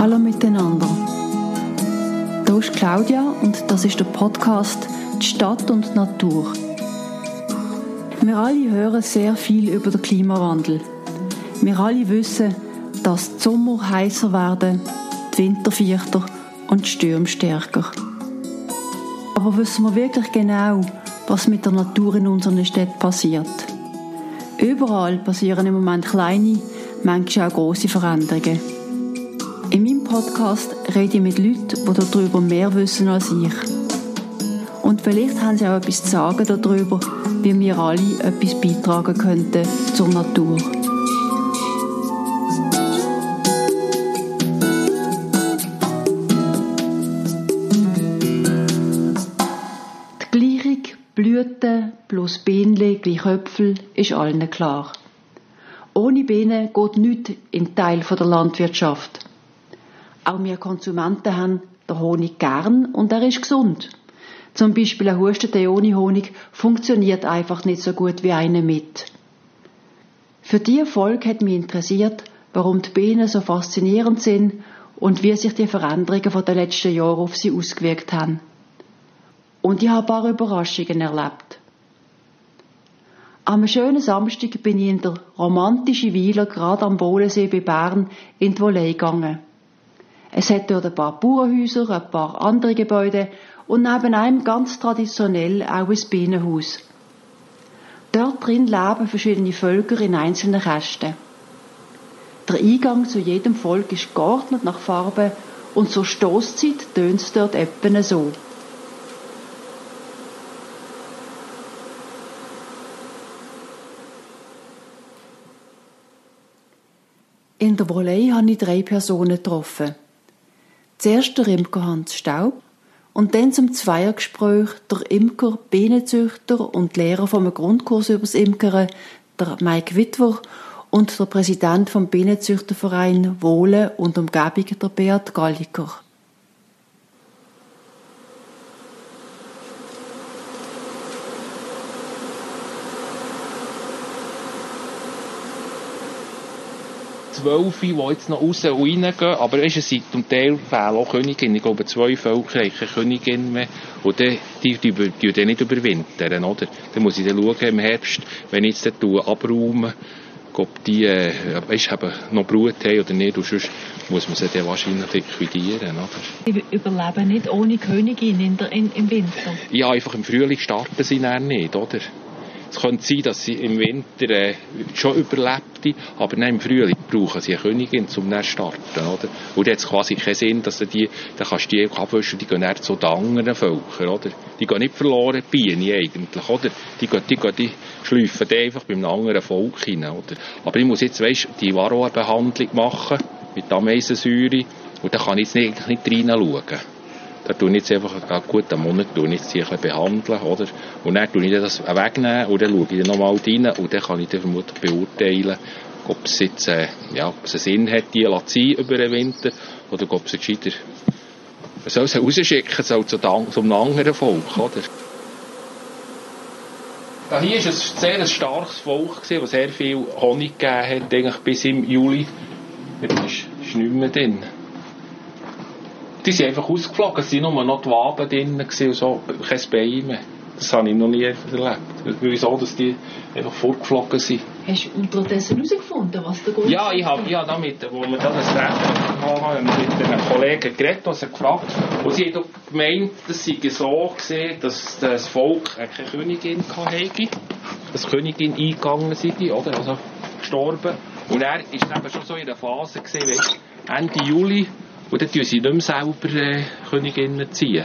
Hallo miteinander. Hier ist Claudia und das ist der Podcast Die Stadt und die Natur. Wir alle hören sehr viel über den Klimawandel. Wir alle wissen, dass die Sommer heißer werden, die Winter vierter und die Stürme stärker. Aber wissen wir wirklich genau, was mit der Natur in unseren Städten passiert? Überall passieren im Moment kleine, manchmal auch große Veränderungen. Podcast rede ich mit Leuten, die darüber mehr wissen als ich. Und vielleicht haben sie auch etwas zu sagen darüber, wie wir alle etwas beitragen könnten zur Natur. Die Gleichung Blüten plus Bienen gleich Äpfel ist allen klar. Ohne Bienen geht nichts in Teil der Landwirtschaft. Auch wir Konsumenten haben den Honig gern und er ist gesund. Zum Beispiel ein Hustentee ohne Honig funktioniert einfach nicht so gut wie einer mit. Für diese Folge hat mich interessiert, warum die Bienen so faszinierend sind und wie sich die Veränderungen von den letzten Jahren auf sie ausgewirkt haben. Und ich habe ein paar Überraschungen erlebt. Am schönen Samstag bin ich in der romantischen Weiler gerade am Bodensee bei Bern in die Volée gegangen. Es hat dort ein paar Bauernhäuser, ein paar andere Gebäude und neben einem ganz traditionell auch ein Bienenhaus. Dort drin leben verschiedene Völker in einzelnen Kästen. Der Eingang zu jedem Volk ist geordnet nach Farbe und zur Stoßzeit tönt es dort etwa so. In der Volée habe ich drei Personen getroffen. Zuerst der Imker Hans Staub und dann zum Zweiergespräch der Imker, Bienenzüchter und Lehrer vom Grundkurs übers Imkern, der Mike Wittwer und der Präsident vom Bienenzüchterverein Wohle und Umgebung, der Beat Galliker. Zwölf, die jetzt noch raus und reingehen. Aber weißt, es sind zum Teil fehlen auch Königinnen. Ich glaube, zwei Völker haben keine Königin mehr. Und die, die, die, die, die nicht überwintern, oder? Dann muss ich dann schauen im Herbst, wenn ich jetzt dann abräume, ob die äh, weißt, eben noch Brut haben oder nicht. Und sonst muss man sie dann wahrscheinlich liquidieren. Oder? Die überleben nicht ohne Königin in der, in, im Winter? Ja, einfach im Frühling starten sie dann nicht, oder? Es könnte sein, dass sie im Winter äh, schon überlebte, aber dann im Frühling brauchen sie eine Königin, um dann zu starten, oder? Und dann hat es quasi keinen Sinn, dass du die, dann kannst du die abwischen, die gehen dann zu den anderen Völkern, oder? Die gehen nicht verloren, die Bienen eigentlich, oder? Die gehen, die, gehen, die schleifen die einfach beim anderen Volk hin, oder? Aber ich muss jetzt, weißt, die Varroa-Behandlung machen, mit Ameisensäure, und da kann ich jetzt nicht, nicht reinschauen. Tue ich jetzt einfach einen guten Monat tue ich behandeln, oder? Und dann tue ich das wegnehmen und dann schaue ich nochmal rein und dann kann ich vermutlich beurteilen, ob es jetzt, äh, ja, ob es einen Sinn hat, die zu über den Winter oder ob es gescheiter, man soll sie rausschicken, soll zu, einem anderen Volk, oder? Da hier war ein sehr starkes Volk, das sehr viel Honig gegeben hat, eigentlich bis im Juli. Jetzt ist, ist nicht mehr drin die sind einfach ausgeflogen. Es waren nur noch die Waben drin und so, kein Bein mehr. Das habe ich noch nie erlebt. Wieso, dass die einfach vorgeflogen sind. Hast du unterdessen herausgefunden, was der Grund Ja, ich habe ja damit, wo wir dann das Treffen haben, mit den Kollegen geredet und sie gefragt. Und sie haben gemeint, das sei so gesehen, dass das Volk keine Königin hatte. Dass die Königin eingegangen sei, oder? Also gestorben. Und er war eben schon so in der Phase weißt, Ende Juli, und dann ziehen sie nicht mehr selber äh, Königinnen ziehen.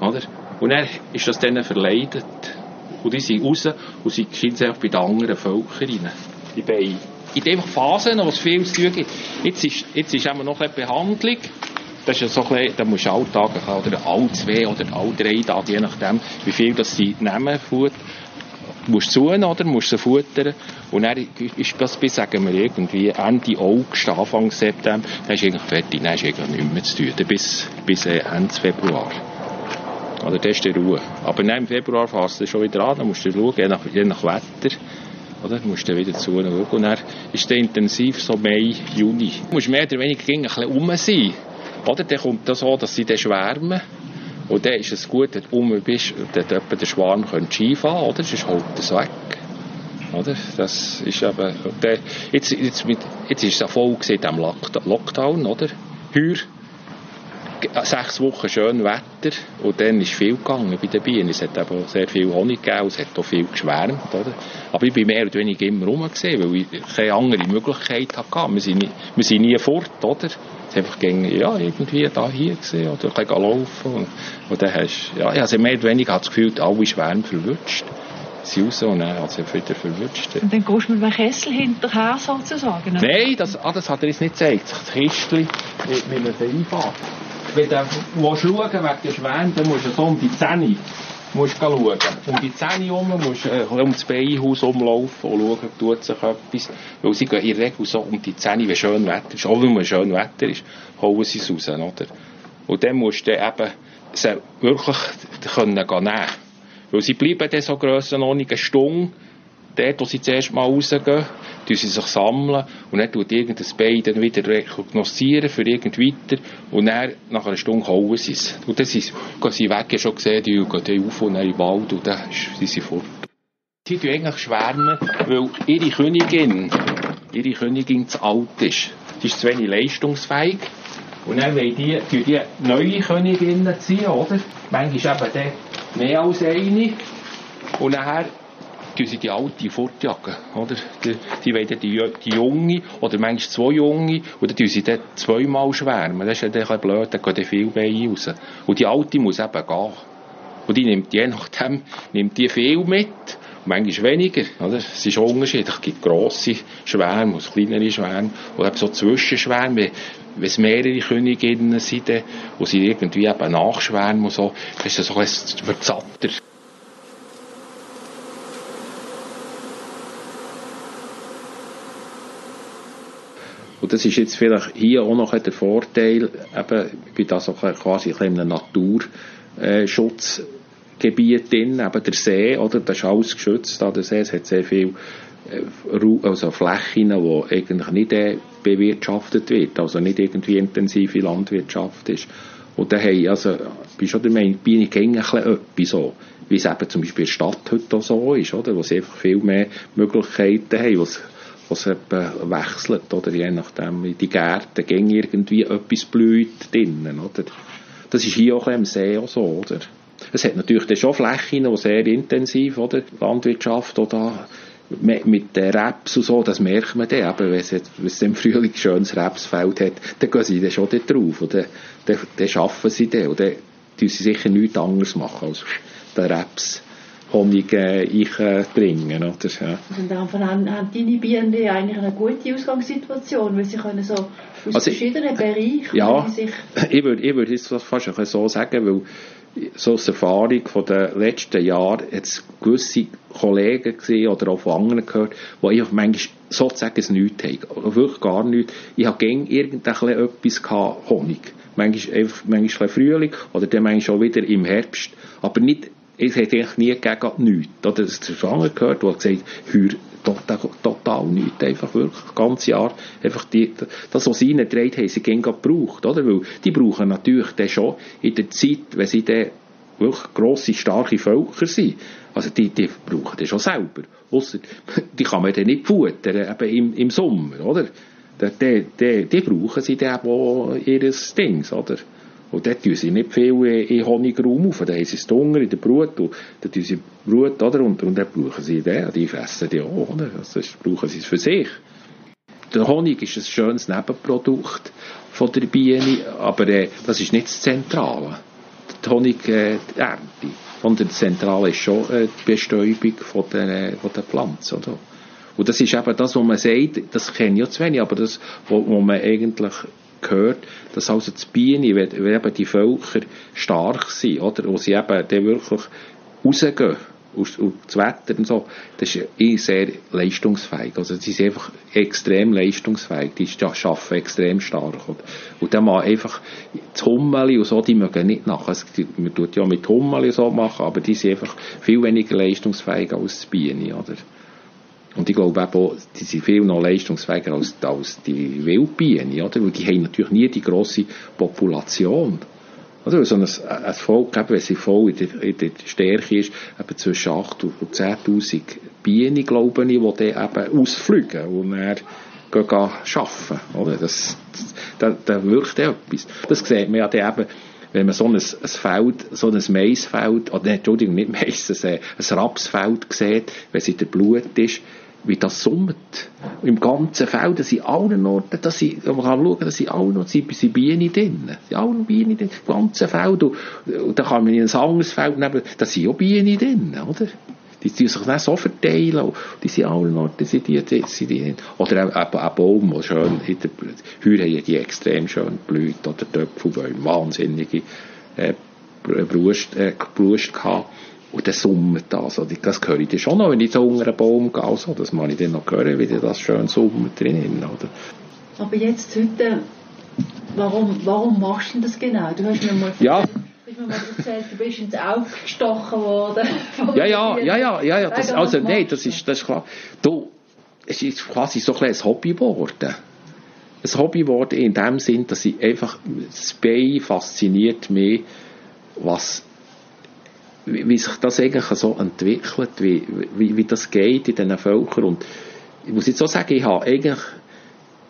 Oder? Und dann ist das denen verleidet. Und die sind raus und sie scheint einfach bei den anderen Völkern rein. Die Beine. In den Phasen, wo es viel zu tun gibt. Jetzt ist, jetzt ist noch eine Behandlung. Das ist ja so ein bisschen, da musst du alle Tage, oder alle zwei oder alle drei Tage, je nachdem, wie viel das sie nehmen, Futter musst suchen, oder? Musst sie futtern. Und dann ist das bis, sagen wir, irgendwie Ende August, Anfang September, dann ist eigentlich fertig. Dann ist eigentlich nichts mehr zu tun. Bis, bis äh, Ende Februar. Oder das ist die Ruhe. Aber dann im Februar fährst du schon wieder an, dann musst du schauen, je nach, je nach Wetter. Oder? Du musst dann wieder zu schauen. Und dann ist dann intensiv so Mai, Juni. Du musst mehr oder weniger ein bisschen rum sein. Oder? Dann kommt das so, dass sie dann schwärmen. Und dann ist es gut, wenn du rum bist, dass etwa der Schwarm Ski fahren oder? Sonst holt es weg. Oder? Das ist eben, der, jetzt, jetzt, mit, jetzt ist es ja voll gesehen, am Lockdown, oder? Heuer, sechs Wochen schön Wetter und dann ist viel gegangen bei den Bienen. Es hat eben sehr viel Honig gegeben, es hat auch viel geschwärmt, oder? Aber ich bin mehr oder weniger immer rum gesehen, weil ich keine andere Möglichkeit hatte. Wir sind nie, wir sind nie fort, oder? Es einfach gegen, ja, irgendwie da hier gesehen oder ein bisschen laufen und, und dann hast, ja, ich also mehr oder weniger das Gefühl, alle Schwärme verwünscht sie raus und dann hat sie wieder verwünscht. Und dann gehst du mit einem Kessel hinterher sozusagen? Nein, das, ah, das hat er uns nicht gezeigt. Das Kistchen mit, mit einem Einfahrt wenn du schauen wegen der Schwäne, dann musst du so um die Zähne schauen. Um die Zähne herum musst du äh, um das Beinhaus umlaufen und schauen, tut sich etwas. Weil sie gehen in der Regel so um die Zähne, wenn schön Wetter ist. Auch wenn es schön Wetter ist, holen sie es raus. Oder? Und dann musst du eben sie wirklich können nehmen. Weil sie bleiben dann so grössenordnung eine Stunde dort, wo sie zuerst mal rausgehen, tun sie sich sammeln und dann tut irgendein Bein dann wieder rekognoszieren für irgend weiter und dann, nach einer Stunde hauen sie es. Und dann gehen sie weg, schon gesehen, die gehen auf und dann in den Wald und dann sind sie fort. Sie tun eigentlich schwärmen, weil ihre Königin, ihre Königin zu alt ist. Sie ist zu wenig leistungsfähig. Und dann wollen die, die neue Königinnen ziehen, oder? Manchmal eben mehr als eine. Und nachher tun sie die alte fortjagen, oder? Die, die wollen die, die junge, oder manchmal zwei junge, und dann tun sie dann zweimal schwärmen. Das ist dann blöd, dann gehen viele Beine raus. Und die alte muss eben gehen. Und die nimmt, je nachdem, nimmt die viel mit, manchmal weniger, oder? Es ist unterschiedlich. Es gibt grosse Schwärme, und kleinere Schwärme, oder eben so Zwischenschwärme, wenn, es mehrere Königinnen sind, wo sie irgendwie eben nachschwärmen und so, das ist das so ein Verzatter. Und das ist jetzt vielleicht hier auch noch der Vorteil, eben, ich bin da so quasi in einem Naturschutzgebiet drin, eben der See, oder, das ist alles geschützt, da der See, es hat sehr viel äh, also Flächen, die eigentlich nicht äh, bewirtschaftet wird, also nicht irgendwie intensive Landwirtschaft ist. Und da haben, also, bin schon der Meinung, bin ich bisschen etwas so, wie es eben zum Beispiel in der Stadt heute auch so ist, oder, wo sie einfach viel mehr Möglichkeiten haben, wechselt, oder je nachdem, in die Gärten ging irgendwie etwas blüht drinnen, oder. Das ist hier auch im See auch so, oder. Es hat natürlich dann schon Flächen, die sehr intensiv, oder, Landwirtschaft, oder, mit den Raps und so, das merkt man dann, eben, wenn es, im Frühling ein schönes Rapsfeld hat, dann gehen sie dann schon dort drauf, und dann, dann, arbeiten sie dann, und dann sie sicher nichts anderes machen als den Raps Honig äh, einbringen. Oder? Ja. Und dann haben, haben deine Bienen eigentlich eine gute Ausgangssituation, weil sie können so aus also, verschiedenen Bereichen ja, sich... ich würde ich würd jetzt fast so sagen, weil so aus Erfahrung von den letzten Jahren jetzt gewisse Kollegen gesehen oder auch von anderen gehört, die einfach manchmal sozusagen es nichts haben. Wirklich gar nichts. Ich habe gegen irgendetwas gehabt, Honig. Manchmal, einfach, manchmal Frühling oder dann manchmal auch wieder im Herbst. Aber nicht es hat eigentlich nie gegen nichts. Oder das Schwanger gehört, der gesagt, hör total, total nichts, einfach wirklich das ganze Jahr, einfach die, das, was sie reingetragen haben, sie gehen gebraucht, oder? Weil die brauchen natürlich dann schon in der Zeit, wenn sie dann wirklich grosse, starke Völker sind, also die, die brauchen das schon selber. Ausser, die kann man dann nicht futtern, eben im, im Sommer, oder? Die, die, die, die brauchen sie dann auch ihres Dings, oder? Und dort tun sie nicht viel in Honigraum auf. Dann haben sie es Hunger in der Brut. Und dann tun sie Brut, oder? Und, und dann brauchen sie den. Die fressen die auch, oder? Also brauchen sie es für sich. Der Honig ist ein schönes Nebenprodukt von der Biene, aber äh, das ist nicht das Zentrale. Die Honigernte. Äh, sondern das Zentrale ist schon äh, die Bestäubung von der, äh, von der Pflanze, oder? Und das ist eben das, was man sagt, das kenne ich ja zu wenig, aber das, wo man eigentlich gehört, dass also die Bienen, wenn, eben die Völker stark sind, oder, wo sie eben dann wirklich rausgehen, und, und das Wetter und so, das ist eh sehr leistungsfähig. Also, sie sind einfach extrem leistungsfähig. Die arbeiten extrem stark. Und, und dann mal einfach, das Hummeli und so, die mögen nicht nach. Also, man tut ja mit Hummeli so machen, aber die sind einfach viel weniger leistungsfähig als die Bienen, oder? Und ich glaube eben auch, die sind viel noch leistungsfähiger als, als die Wildbienen, oder? Weil die haben natürlich nie die grosse Population. Oder? So ein, ein Volk, eben, wenn sie voll in der, in der Stärke ist, eben zwischen 8.000 und 10.000 Bienen, glaube ich, die dann eben ausfliegen und dann gehen arbeiten. Oder? Das, das, das wirkt etwas. Das sieht man ja dann eben, wenn man so ein, ein Feld, so ein Maisfeld, oder Entschuldigung, nicht Mais, ein, ein Rapsfeld sieht, wenn es in der Blut ist, wie das summt. Im ganzen Feld, das sind allen Orten, dass sie, man kann schauen, dass sie allen Orten sind, sind Bienen drin. sind allen Bienen drin, im ganzen Feld. Und, und dann kann man in ein anderes Feld nehmen, da sind auch Bienen drin, oder? Die tun sich dann so verteilen, die sind allen Orten, sind die, die, sind die Oder ein, ein Baum, der schön, in Heuer haben die extrem schön blüht, oder Töpfelbäume, wahnsinnige, äh, Brust, äh, Brust gehabt. Und dann summt das. Also, das höre ich dann schon noch, wenn ich so unter einen Baum gehe. Also, das muss ich dann noch hören, wie das schön summt drinnen. Oder? Aber jetzt heute, warum, warum machst du das genau? Du hast mir mal ja. Du hast mir mal erzählt, du bist ins Auge gestochen worden. Ja, ja, ja, ja, ja, ja. Das, also, nein, das ist, das ist klar. Du, es ist quasi so ein, ein Hobby geworden. Ein Hobby geworden in dem Sinn, dass ich einfach, das Bein fasziniert mich, was wie, wie sich das eigentlich so entwickelt, wie, wie, wie das geht in diesen Völkern. Und ich muss jetzt so sagen, ich habe eigentlich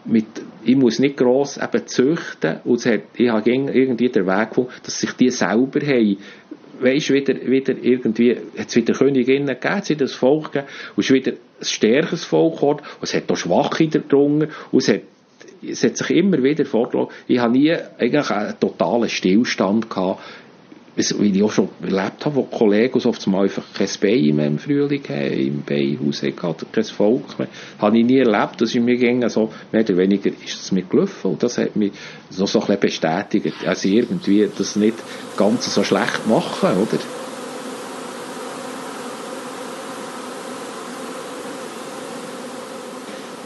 mit, ich muss nicht gross eben züchten und hat, ich habe irgendwie den Weg gefunden, dass sich die selber haben, weisst, wieder, wieder irgendwie, hat es wieder Königinnen gegeben, es hat wieder ein Volk gegeben, und es ist wieder ein stärkeres Volk geworden, und es hat auch Schwache drunter, und es hat, es hat sich immer wieder vorgelassen, ich habe nie eigentlich einen totalen Stillstand gehabt, wie ich auch schon erlebt habe, wo Kollegen so oft mal einfach kein Bein mehr im Frühling haben, im Beinhaus hatten, kein Volk mehr. Habe ich nie erlebt, dass ich mir ging, so, mehr oder weniger ist es mir gelaufen und das hat mich noch so ein bisschen bestätigt. Also irgendwie das nicht ganz so schlecht machen, oder?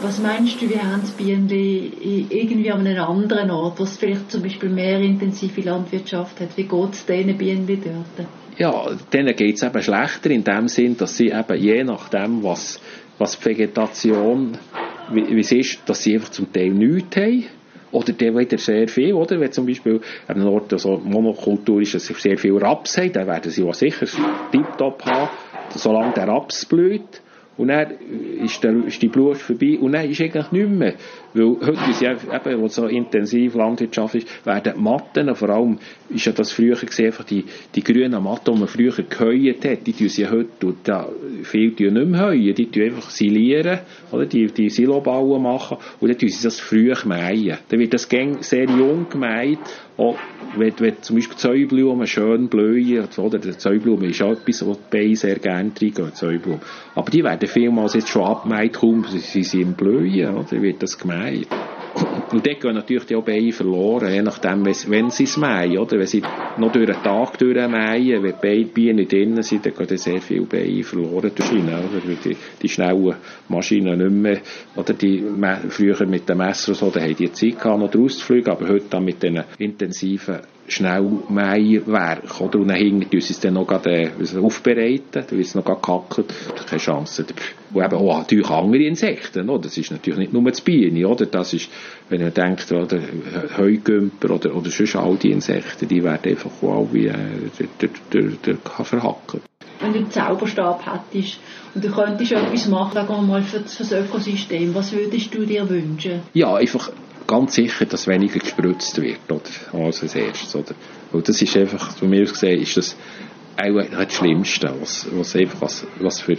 Was meinst du, wie haben die Bienen irgendwie an einem anderen Ort, wo es vielleicht zum Beispiel mehr intensive Landwirtschaft hat? Wie geht es diesen Bienen dort? Ja, denen geht es eben schlechter in dem Sinn, dass sie eben je nachdem, was, was die Vegetation, wie, es ist, dass sie einfach zum Teil nichts haben. Oder der wieder sehr viel, oder? Wenn zum Beispiel an einem Ort so Monokultur ist, dass sie sehr viel Raps haben, dann werden sie sicher tiptop haben, solange der Raps blüht. Und dann ist, der, ist die Blut vorbei und dann ist eigentlich nichts mehr. Weil heute ist ja eben, wo so intensiv Landwirtschaft ist, werden die Matten, vor allem ist ja das früher gesehen, einfach die, die grünen Matten, die man früher geheuert hat, die tun sie heute, und da, viele tun nicht mehr heuen, die tun einfach silieren, oder, die, die Silobauen machen, und dann tun sie das früh mähen. Dann wird das sehr jung gemäht, auch wenn, wenn zum Beispiel Zäublumen schön blühen, oder der Zäublume ist auch etwas, wo die Beine sehr gerne reingehen, Zäublumen. Aber die werden vielmals jetzt schon abgemäht, kaum sie sind im Blühen, oder, wird das gemäht. Und dort gehen natürlich die auch Beine verloren, je nachdem, wenn sie es mähen, oder? Wenn sie noch durch den Tag durchmähen, wenn die Bienen drinnen sind, dann gehen sehr viele Beine verloren durch oder? Weil die, die schnellen Maschinen nicht mehr, oder die, früher mit dem Messer so, da haben die Zeit gehabt, noch rauszufliegen, aber heute dann mit diesen intensiven Schnellmähwerk, oder? Und dann hinten tun sie es dann noch grad, äh, aufbereiten, dann wird es noch gehackelt, keine Chance. Und eben auch natürlich andere Insekten, oder? Das ist natürlich nicht nur das Bienen, oder? Das ist, wenn man denkt, oder, Heugümper oder, oder sonst all die Insekten, die werden einfach auch wie, äh, der, der, der, der. Wenn du einen Zauberstab hättest und du könntest etwas machen, sagen wir mal, für das Ökosystem, was würdest du dir wünschen? Ja, einfach, ganz sicher, dass weniger gespritzt wird, oder? Als als erstes, oder? Und das ist einfach, von mir aus gesehen, ist das auch das Schlimmste, was, was einfach, was, was für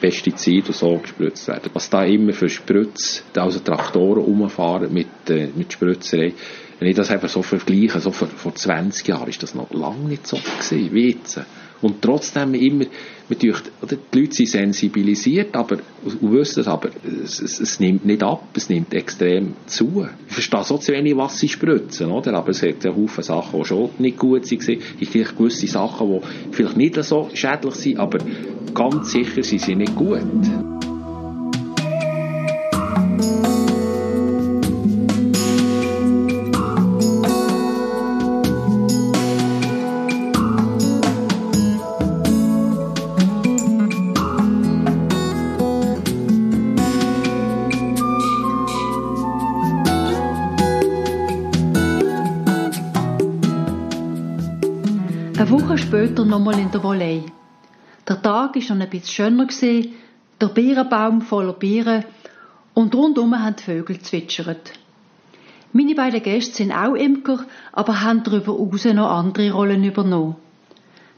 Pestizide und so gespritzt werden. Was da immer für Spritz, also Traktoren rumfahren mit, äh, mit Spritzerei, wenn ich das einfach so vergleiche, so vor, vor 20 Jahren ist das noch lange nicht so gewesen, wie jetzt. Und trotzdem immer, oder, die Leute sind sensibilisiert, aber, und wissen das, aber es, es, es, nimmt nicht ab, es nimmt extrem zu. Ich verstehe so zu wenig, was sie spritzen, oder? Aber es hat ja Haufen Sachen, die schon nicht gut waren. Es gibt gewisse Sachen, die vielleicht nicht so schädlich sind, aber ganz sicher sind sie nicht gut. Nochmal in der Volée. Der Tag war noch ein bisschen schöner, der Beerenbaum voller Beeren und rundum haben die Vögel zwitschert. Meine beiden Gäste sind auch Imker, aber haben darüber hinaus noch andere Rollen übernommen.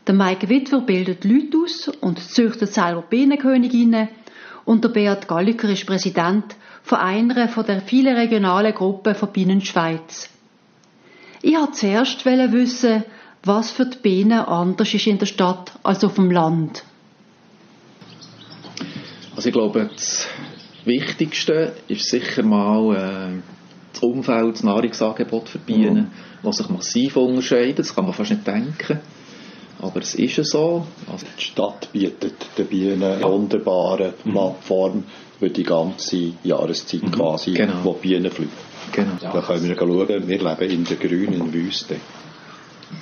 Der Mike Witwer bildet Leute aus und züchtet selber Bienenköniginnen und der Beat Galliker ist Präsident von einer von der vielen regionalen Gruppen von Bienenschweiz. Ich wollte zuerst wissen, was für die Bienen anders ist in der Stadt als auf dem Land. Also ich glaube, das Wichtigste ist sicher mal äh, das Umfeld, das Nahrungsangebot für Bienen, mhm. was sich massiv unterscheidet. Das kann man fast nicht denken. Aber es ist ja so. Also die Stadt bietet den Bienen eine wunderbare mhm. Plattform für die ganze Jahreszeit mhm. quasi, genau. wo die Bienen fliegen. Genau. Da können wir schauen, wir leben in der grünen Wüste.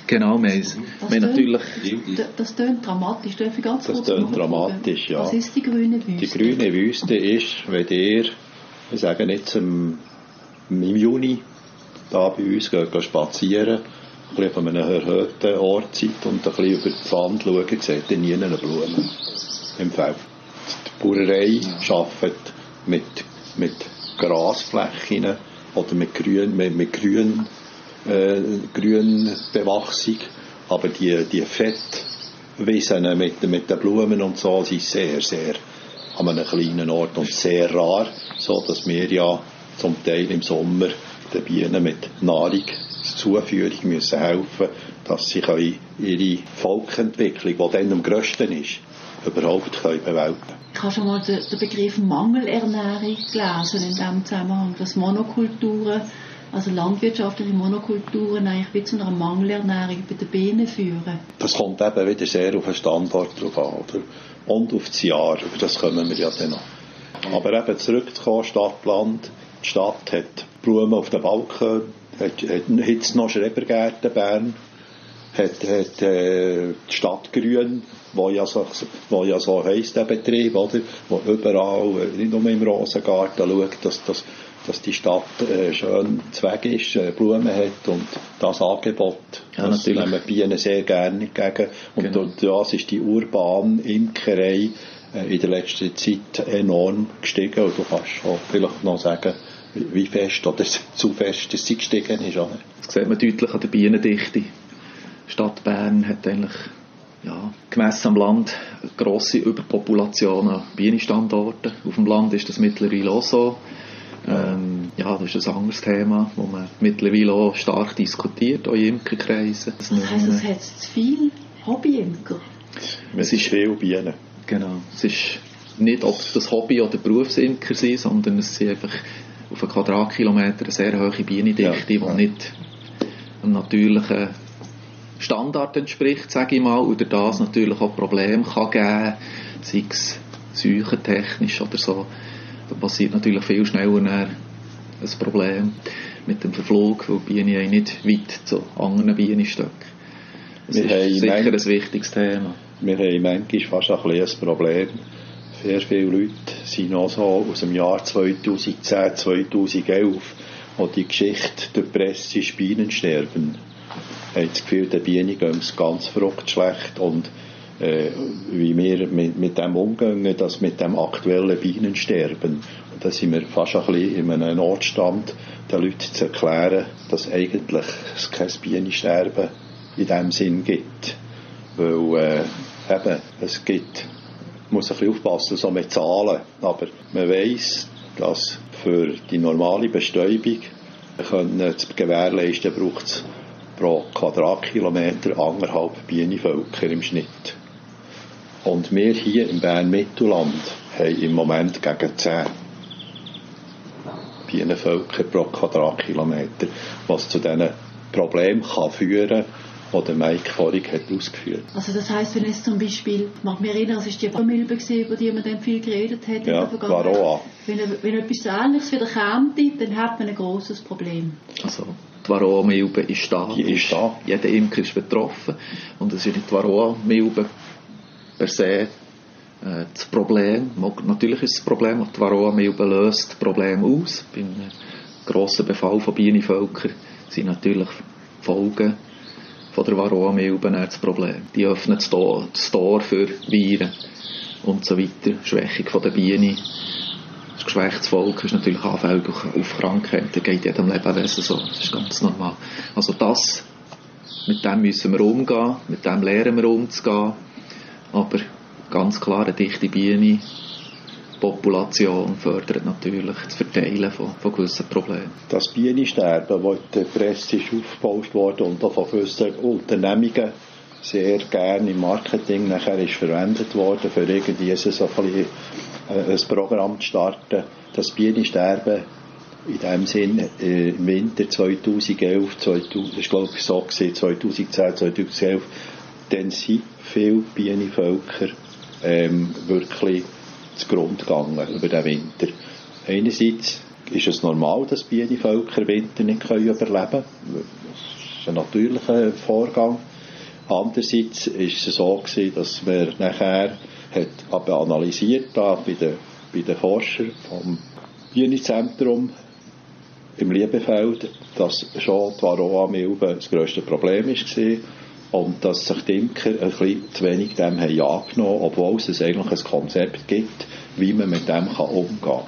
Genau, wir, das wir natürlich... Das tönt dramatisch, darf ich ganz Das tönt dramatisch, ja. Was ist die grüne Wüste? Die grüne Wüste ist, wenn ihr, wir sagen jetzt im, im Juni, da bei uns geht, spazieren, ein bisschen von einem erhöhten Ort seid und ein bisschen über die Wand schauen, seht ihr nie eine Blume im Feld. Die Bauerei arbeitet mit, mit Grasflächen oder mit Grün, mit, mit Grün äh, Grünbewachsung, aber die, die Fettwiesen mit, mit den Blumen und so sind sehr, sehr an einem kleinen Ort und sehr rar, so dass wir ja zum Teil im Sommer den Bienen mit Nahrungszuführung müssen helfen, dass sie ihre Volkentwicklung, die dann am grössten ist, überhaupt können bewältigen. Ich habe schon mal den, den Begriff Mangelernährung gelesen in diesem Zusammenhang, dass Monokulturen also landwirtschaftliche Monokulturen eigentlich wie zu einer Mangelernährung bei den Bienen führen? Das kommt eben wieder sehr auf den Standort drauf an, oder? Und auf das Jahr, über das kommen wir ja dann noch. Aber eben zurückzukommen, Stadtland, die Stadt hat Blumen auf den Balken, hat, hat jetzt noch Schrebergärten Bern, hat, hat äh, die Stadt Grün, wo ja so, wo ja so heisst der Betrieb, oder? Wo überall, nicht nur im Rosengarten, schaut, dass, dass dass die Stadt äh, schön Zweig ist, äh, Blumen hat und das Angebot, ja, das natürlich. nehmen Bienen sehr gerne entgegen. Und genau. das ist die urbane Imkerei äh, in der letzten Zeit enorm gestiegen. Und du kannst auch vielleicht noch sagen, wie fest oder zu fest es gestiegen ist. Oder? Das sieht man deutlich an der Bienendichte. Die Stadt Bern hat eigentlich ja, gemessen am Land eine grosse Überpopulation an Bienenstandorten. Auf dem Land ist das mittlerweile auch so. Ähm, ja, das ist ein anderes Thema, das man mittlerweile auch stark diskutiert, auch in Imkerkreisen. Das heisst, es hat zu viele Hobbyimker? Es ist viel Bienen. Genau. Es ist nicht, ob das Hobby- oder Berufsimker sind, sondern es sind einfach auf einen Quadratkilometer eine sehr hohe Bienendichte, ja. die ja. nicht einem natürlichen Standard entspricht, sage ich mal, oder das natürlich auch Probleme kann geben, sei es psychotechnisch oder so da passiert natürlich viel schneller ein Problem mit dem Verflug, weil die Bienen nicht weit zu anderen Bienenstöcken. Das wir ist sicher ein wichtiges Thema. Wir haben manchmal fast ein, ein Problem. Sehr viele Leute sind noch so aus dem Jahr 2010, 2011, wo die Geschichte der Presse ist Bienensterben. haben das Gefühl, den Bienen geht es ganz verrückt schlecht und wie wir mit, mit dem umgehen, das mit dem aktuellen Bienensterben. Da sind wir fast ein bisschen in einem Notstand, den Leuten zu erklären, dass eigentlich es kein Bienensterben in dem Sinn gibt. Weil äh, eben, es gibt, muss ein bisschen aufpassen, so mit Zahlen, aber man weiß, dass für die normale Bestäubung können, zu gewährleisten braucht es pro Quadratkilometer anderthalb Bienenvölker im Schnitt. Und wir hier im Bern-Mittelland haben im Moment gegen 10 Bienenvölker pro Quadratkilometer, was zu diesen Problemen kann führen kann, die Mike vorhin hat ausgeführt Also das heisst, wenn es zum Beispiel, ich mag mich erinnern, es war die Varroamilbe, über die man dann viel geredet hat ja, in der Vergangenheit. Wenn, wenn etwas Ähnliches wieder kommt, dann hat man ein grosses Problem. Also die Varroamilbe ist da. Die ist da. Jeder Imker ist betroffen. Und es ist nicht die Varroamilbe per se äh, das Problem. Natürlich ist das Problem, die Varroa-Milbe löst das Problem aus. Bei einem grossen Befall von Bienenvölkern sind natürlich Folgen von der Varroa-Milbe das Problem. Die öffnen das Tor, das Tor für Viren und so weiter. Schwächung von der Biene. Das geschwächtes Volk ist natürlich anfällig auf Krankheiten. geht jedem Lebewesen so. Das ist ganz normal. Also das, mit dem müssen wir umgehen, mit dem lernen wir umzugehen. Aber ganz klar, eine dichte Biene Population fördert natürlich das Verteilen von, von gewissen Problemen. Das Bienensterben, das in der Presse ist aufgebaut wurde und auch von gewissen Unternehmungen sehr gerne im Marketing nachher ist verwendet worden, für irgendwie so ein, äh, ein Programm zu starten. Das Bienensterben in dem Sinn äh, im Winter 2011, 2000, ich glaube so gewesen, 2010, 2011, dann sind viele Bienenvölker ähm, wirklich zugrunde gegangen über den Winter. Einerseits ist es normal, dass Bienenvölker Winter nicht überleben können. Das ist ein natürlicher Vorgang. Andererseits ist es so gewesen, dass man nachher hat aber analysiert da bei den, bei den Forschern vom Bienenzentrum im Liebefeld, dass schon die Varroa-Milbe das grösste Problem war und dass sich die Imker ein bisschen zu wenig dem haben angenommen obwohl es eigentlich ein Konzept gibt, wie man mit dem kann umgehen kann.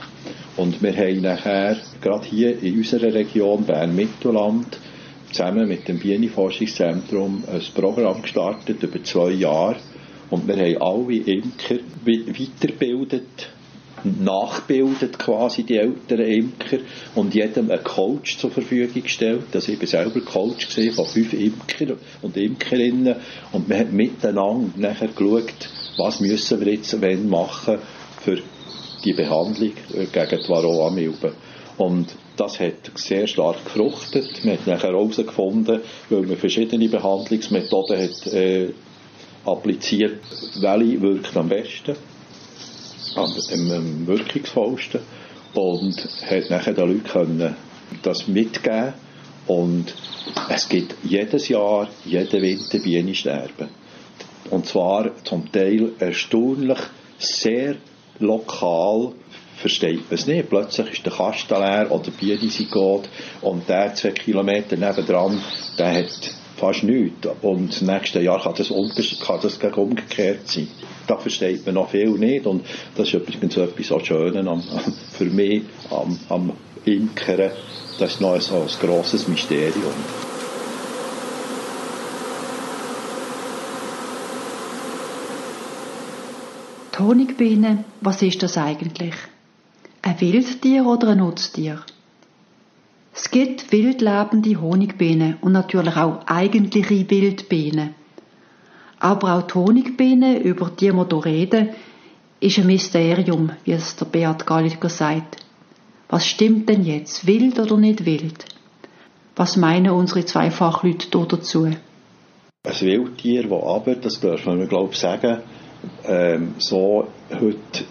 Und wir haben nachher, gerade hier in unserer Region Bern-Mittelland, zusammen mit dem Bienenforschungszentrum ein Programm gestartet über zwei Jahre und wir haben alle Imker weitergebildet nachbildet quasi die älteren Imker und jedem einen Coach zur Verfügung gestellt. Also ich war selber Coach von fünf Imker und Imkerinnen und wir haben miteinander nachher geschaut, was müssen wir jetzt wenn machen für die Behandlung gegen die Varroa-Milbe. Und das hat sehr stark gefruchtet. Man hat nachher herausgefunden, weil man verschiedene Behandlungsmethoden hat, äh, appliziert, welche wirkt am besten am, am wirkungsvollsten und hat nachher den Leuten können das mitgeben und es gibt jedes Jahr, jeden Winter Bienensterben. Und zwar zum Teil erstaunlich sehr lokal versteht man es nicht. Plötzlich ist der Kasten leer oder die Biene sind gut und der zwei Kilometer nebendran, der hat fast nichts. Und das nächste Jahr kann das, kann das umgekehrt sein. Da versteht man noch viel nicht. Und das ist übrigens etwas so Schönes am, für mich am, am Imkern. Das ist noch so ein grosses Mysterium. Honigbiene, was ist das eigentlich? Ein Wildtier oder ein Nutztier? Es gibt wildlebende Honigbienen und natürlich auch eigentliche Wildbienen. Aber auch die Honigbiene, über die wir hier reden, ist ein Mysterium, wie es der Beat Gallagher sagt. Was stimmt denn jetzt, wild oder nicht wild? Was meinen unsere zwei Fachleute dazu? Ein Wildtier, das aber, das dürfen wir glaube ich sagen, ähm, so heute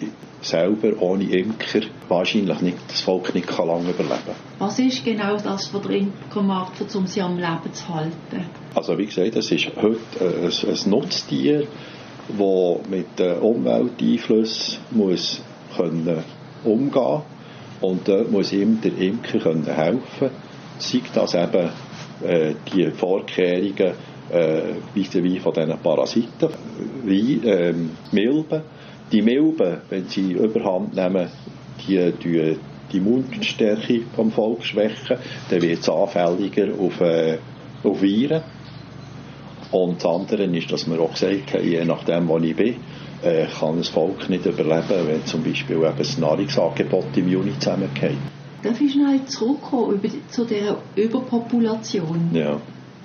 selber ohne Imker wahrscheinlich nicht, das Volk nicht kann lange überleben. Was ist genau das, was der Imker macht, um sie am Leben zu halten? Also wie gesagt, es ist heute ein, ein Nutztier, das mit den Umwelteinflüssen muss können umgehen und dort muss ihm der Imker können helfen. Sei das eben äh, die Vorkehrungen äh, wie von diesen Parasiten, wie ähm, Milben, die Milben, wenn sie überhand nehmen, die, die die Immunstärke vom Volk schwächen, dann wird es anfälliger auf, äh, auf Viren. Und das andere ist, dass wir auch gesagt haben, je nachdem, wo ich bin, äh, kann ein Volk nicht überleben, wenn zum Beispiel eben das Nahrungsangebot im Juni zusammengeht. Darf ich schnell zurückkommen über, zu dieser Überpopulation? Ja.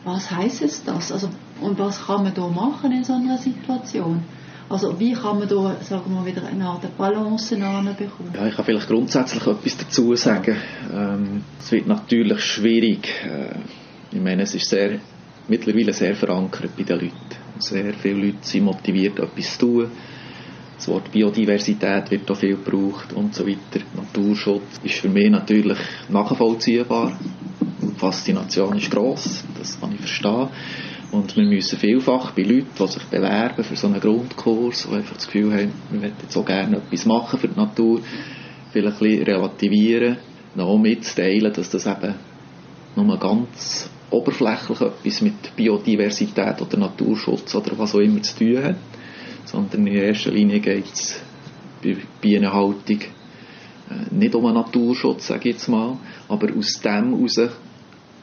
Was heisst es das? Also, und was kann man da machen in so einer Situation? Also wie kann man da, sagen wir, wieder eine Art Balance bekommen? Ja, ich kann vielleicht grundsätzlich etwas dazu sagen. Ähm, es wird natürlich schwierig. Äh, ich meine, es ist sehr, mittlerweile sehr verankert bei den Leuten. Sehr viele Leute sind motiviert, etwas zu tun. Das Wort Biodiversität wird da viel gebraucht und so weiter. Naturschutz ist für mich natürlich nachvollziehbar. Die Faszination ist gross, das kann ich verstehen. Und wir müssen vielfach bei Leuten, die sich bewerben für so einen Grundkurs, die einfach das Gefühl haben, wir möchten so gerne etwas machen für die Natur, vielleicht ein relativieren, noch mitzuteilen, dass das eben nur ganz oberflächlich etwas mit Biodiversität oder Naturschutz oder was auch immer zu tun hat, sondern in erster Linie geht es bei Bienenhaltung äh, nicht um einen Naturschutz, sage ich jetzt mal, aber aus dem heraus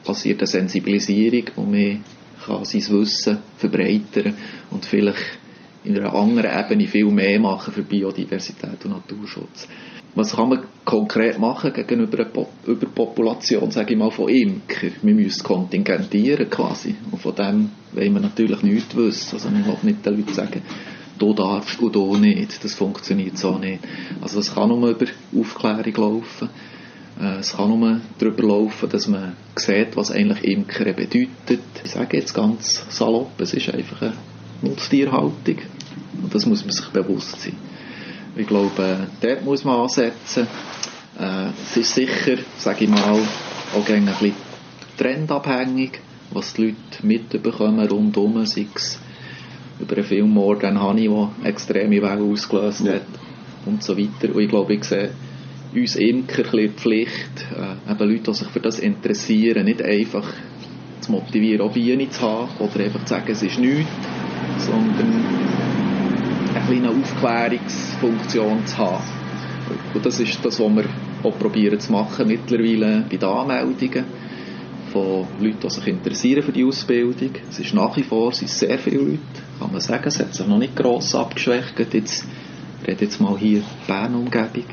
passiert eine Sensibilisierung und man kann sein Wissen verbreitern und vielleicht in einer anderen Ebene viel mehr machen für Biodiversität und Naturschutz. Was kann man konkret machen gegenüber einer Überpopulation, sage ich mal, von Imker? Wir müssen kontingentieren quasi. Und von dem wollen wir natürlich nichts wissen. Also man will nicht den Leuten sagen, du darfst und du nicht. Das funktioniert so nicht. Also es kann nur über Aufklärung laufen. Äh, es kann nur darüber laufen, dass man sieht, was eigentlich Imkern bedeutet. Ich sage jetzt ganz salopp, es ist einfach eine Nutztierhaltung. Und das muss man sich bewusst sein. Ich glaube, dort muss man ansetzen. Äh, es ist sicher, sage ich mal, auch ein bisschen trendabhängig, was die Leute mitbekommen rundum, sei es über einen Film Morgan Honey, der extreme Wellen ausgelöst ja. hat und so weiter. Und ich glaube, ich sehe uns Imker bisschen Pflicht, äh, eben Leute, die sich für das interessieren, nicht einfach zu motivieren, auch Bienen zu haben oder einfach zu sagen, es ist nichts, sondern eine kleine Aufklärungsfunktion zu haben. Und das ist das, was wir auch probieren zu machen mittlerweile bei den Anmeldungen von Leuten, die sich interessieren für die Ausbildung. Es ist nach wie vor, sind sehr viele Leute, kann man sagen, es hat sich noch nicht gross abgeschwächt. Jetzt, ich rede jetzt mal hier Bern-Umgebung.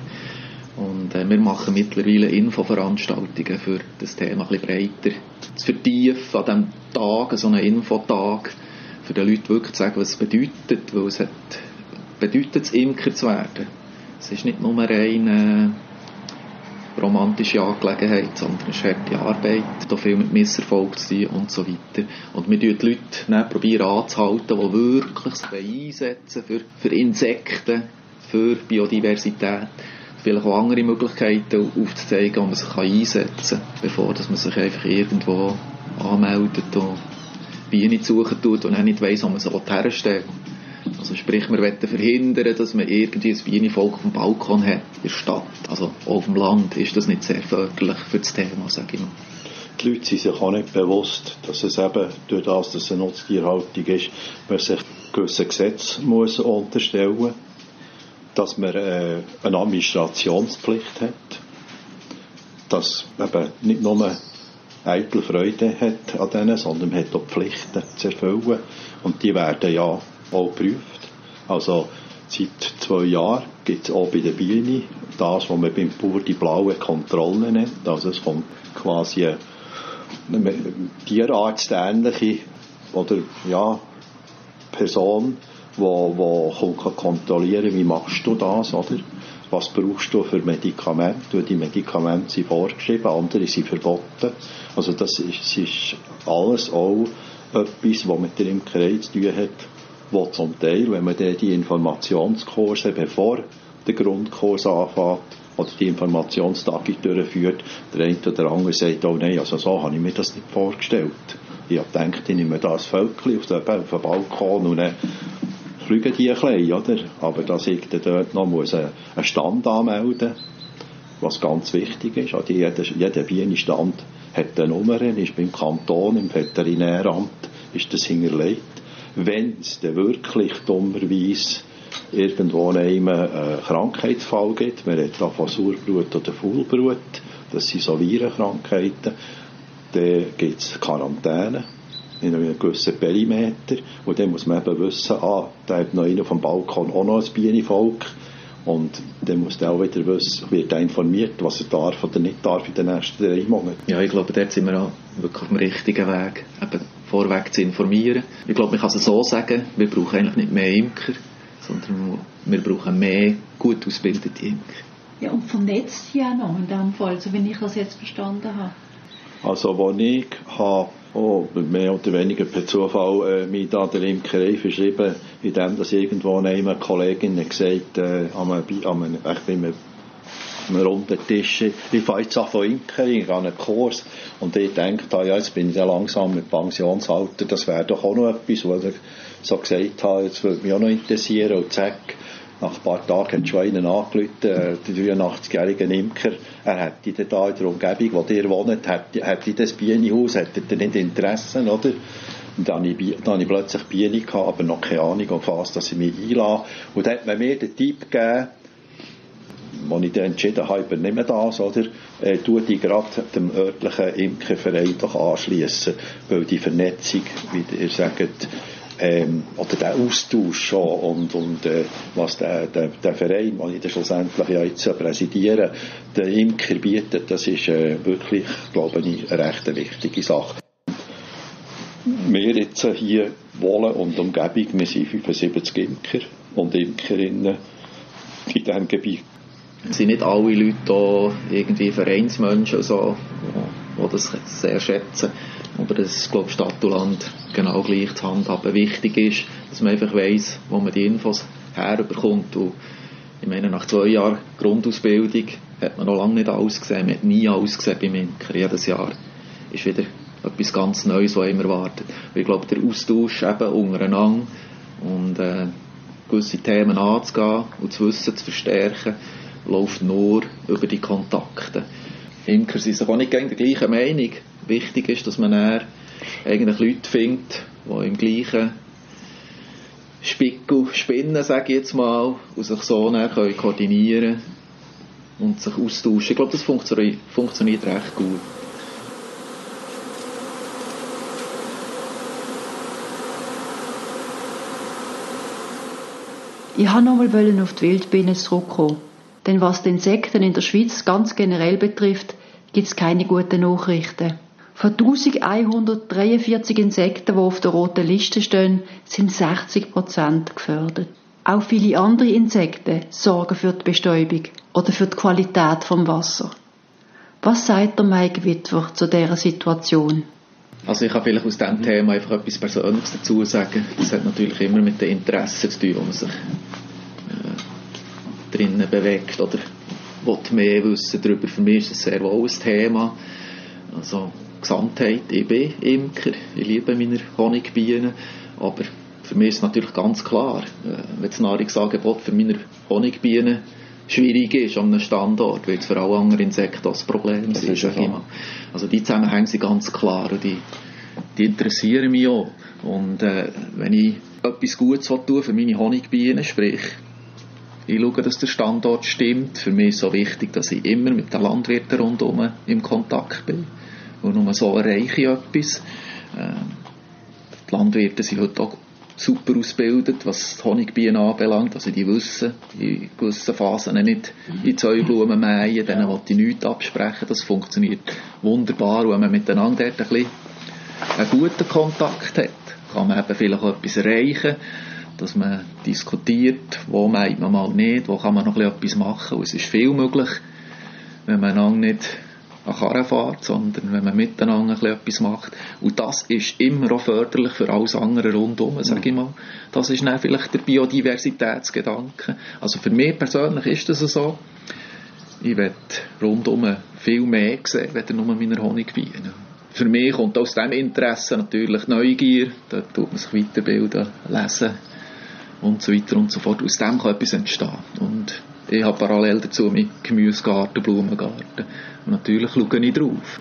Und äh, wir machen mittlerweile Infoveranstaltungen für das Thema ein bisschen breiter zu vertiefen an diesem Tag, so einen Infotag, für die Leute wirklich zu sagen, was es bedeutet, weil es hat, bedeutet, Imker zu werden. Es ist nicht nur eine äh, romantische Angelegenheit, sondern es ist harte Arbeit, da viel mit Misserfolg zu tun und so weiter. Und wir probieren die Leute dann probieren anzuhalten, die wirklich einsetzen für, für Insekten, für Biodiversität vielleicht auch andere Möglichkeiten aufzuzeigen, wo man sich einsetzen kann, bevor dass man sich einfach irgendwo anmeldet und Bienen suchen tut und auch nicht weiss, wo man sie herstellen Also sprich, wir wollen verhindern, dass man irgendwie ein Bienenvolk auf dem Balkon hat, in der Stadt, also auf dem Land, ist das nicht sehr förderlich für das Thema, sage ich mal. Die Leute sind sich auch nicht bewusst, dass es eben durch das, dass es eine Nutztierhaltung ist, man sich gewisse Gesetze muss unterstellen muss dass man äh, eine Administrationspflicht hat, dass man nicht nur eitel Freude hat an denen, sondern man hat auch Pflichten zu erfüllen und die werden ja auch geprüft. Also seit zwei Jahren gibt es auch bei den Bienen das, was man beim Bauer die blaue Kontrolle nennt. Also es kommt quasi eine, eine tierarztähnliche oder ja, Person wo, wo kontrollieren wie machst du das, oder? Was brauchst du für Medikamente? Die Medikamente sind vorgeschrieben, andere sind verboten. Also das ist, ist alles auch etwas, was mit der Imkerei zu tun hat, wo zum Teil, wenn man die Informationskurse, bevor der Grundkurs anfängt, oder die Informationstage durchführt, der eine oder andere sagt, oh nein, also so habe ich mir das nicht vorgestellt. Ich habe gedacht, ich nehme das Völkchen auf den Balkon und dann fliegen die ein bisschen, oder? Aber dass ich dort noch muss einen Stand anmelden was ganz wichtig ist. Also jeder, jeder Bienenstand hat eine Nummer, ist beim Kanton, im Veterinäramt, ist das hinterlegt. Wenn es dann wirklich dummerweise irgendwo einen äh, Krankheitsfall gibt, man redet von Sauerbrut oder Faulbrut, das sind so Virenkrankheiten, dann gibt es Quarantäne in einem gewissen Perimeter. Und dann muss man eben wissen, ah, da hat noch einer vom Balkon auch noch ein Bienenvolk. Und dann muss der auch wieder wissen, wird er informiert, was er darf oder nicht darf in den nächsten drei Monaten. Ja, ich glaube, dort sind wir auch wirklich auf dem richtigen Weg, eben vorweg zu informieren. Ich glaube, man kann es so sagen, wir brauchen eigentlich nicht mehr Imker, sondern wir brauchen mehr gut ausgebildete Imker. Ja, und vernetzt ja noch in dem Fall, so wie ich das jetzt verstanden habe. Also, wo ich habe oh, mehr oder weniger per Zufall äh, mich da der Imkerei verschrieben, indem dass irgendwo eine Kollegin gesagt äh, an einem, an einem, ich bin einem runden Tisch, ich fange jetzt an von Imkerei, ich gehe einen Kurs. Und ich denke, ah, ja, jetzt bin ich ja langsam mit Pensionsalter, das wäre doch auch noch etwas, was ich so gesagt habe, jetzt würde mich auch noch interessieren. Und zack, nach ein paar Tagen hat schon einen angerufen, äh, der 83-jährige Imker, er hätte da in der Umgebung, wo ihr wohnt, hätte, hätte das Bienenhaus, hätte er nicht Interesse, oder? Und dann habe ich, dann habe ich plötzlich Bienen gehabt, aber noch keine Ahnung, auf was dass ich mich einlasse. Und dann hat man mir den Tipp gegeben, als ich dann entschieden habe, übernehme das, oder, äh, tue die gerade dem örtlichen Imkerverein doch anschliessen, weil die Vernetzung, wie ihr sagt, ähm, oder der Austausch und, und äh, was der, der, der Verein, den ich schlussendlich ja jetzt präsidiere, der Imker bietet, das ist äh, wirklich, glaube ich, eine recht wichtige Sache. Wir jetzt hier Wohlen und Umgebung, wir sind 75 Imker und Imkerinnen in diesem Gebiet. Es sind nicht alle Leute hier irgendwie Vereinsmenschen, so, die das sehr schätzen. Aber das ist, glaube ich, Stadt und Land genau gleich zu handhaben. Wichtig ist, dass man einfach weiss, wo man die Infos herbekommt. Und ich meine, nach zwei Jahren Grundausbildung hat man noch lange nicht alles gesehen. Man hat nie alles gesehen beim Imker. Jedes Jahr ist wieder etwas ganz Neues, was immer wartet. Und ich glaube, der Austausch eben untereinander und äh, gewisse Themen anzugehen und das Wissen zu verstärken, läuft nur über die Kontakte. Imker sind sich auch nicht gegen die gleiche Meinung. Wichtig ist, dass man eigentlich Leute findet, die im gleichen Spickel spinnen, sage ich jetzt mal, und sich so können koordinieren und sich austauschen. Ich glaube, das funktioniert, funktioniert recht gut. Ich wollte nochmal auf die Wildbienen zurückkommen. Denn was die Insekten in der Schweiz ganz generell betrifft, gibt es keine guten Nachrichten. Von 1143 Insekten, die auf der roten Liste stehen, sind 60% gefördert. Auch viele andere Insekten sorgen für die Bestäubung oder für die Qualität vom Wasser. Was sagt der Mike Witwer zu dieser Situation? Also ich kann vielleicht aus diesem Thema einfach etwas Persönliches dazu sagen. Das hat natürlich immer mit den Interessen zu tun, wo man sich äh, drinnen bewegt oder will mehr wissen darüber. Für mich ist es sehr wohl ein Thema. Also Gesamtheit, ich bin Imker, ich liebe meine Honigbienen, aber für mich ist es natürlich ganz klar, äh, wenn das Nahrungsangebot für meine Honigbienen schwierig ist an einem Standort, weil es für alle anderen Insekten das Problem das ist. Sag Also die Zusammenhänge sind ganz klar und die, die interessieren mich auch. Und äh, wenn ich etwas Gutes tun für meine Honigbienen, sprich ich schaue, dass der Standort stimmt. Für mich ist es so wichtig, dass ich immer mit den Landwirten rundherum im Kontakt bin. Und nur so erreiche ich etwas. Ähm, die Landwirte sind heute auch super ausgebildet, was Honigbienen anbelangt. Also die wissen in gewissen Phasen nicht in Zäublumen mähen, denen will ich nichts absprechen. Das funktioniert wunderbar. Und wenn man miteinander ein bisschen einen guten Kontakt hat, kann man eben vielleicht auch etwas erreichen dass man diskutiert, wo meint man mal nicht, wo kann man noch etwas machen. Und es ist viel möglich, wenn man nicht an Karren fährt, sondern wenn man miteinander etwas macht. Und das ist immer auch förderlich für alles andere rundum, sage ich mal. Das ist dann vielleicht der Biodiversitätsgedanke. Also für mich persönlich ist das so. Ich will rundum viel mehr sehen, weder nur meine Honigbienen. Für mich kommt aus diesem Interesse natürlich Neugier, da tut man sich weiterbilden, lesen, und so weiter und so fort. Aus dem kann etwas entstehen. Und ich habe parallel dazu mit Gemüsegarten, Blumengarten. Und natürlich schaue ich drauf.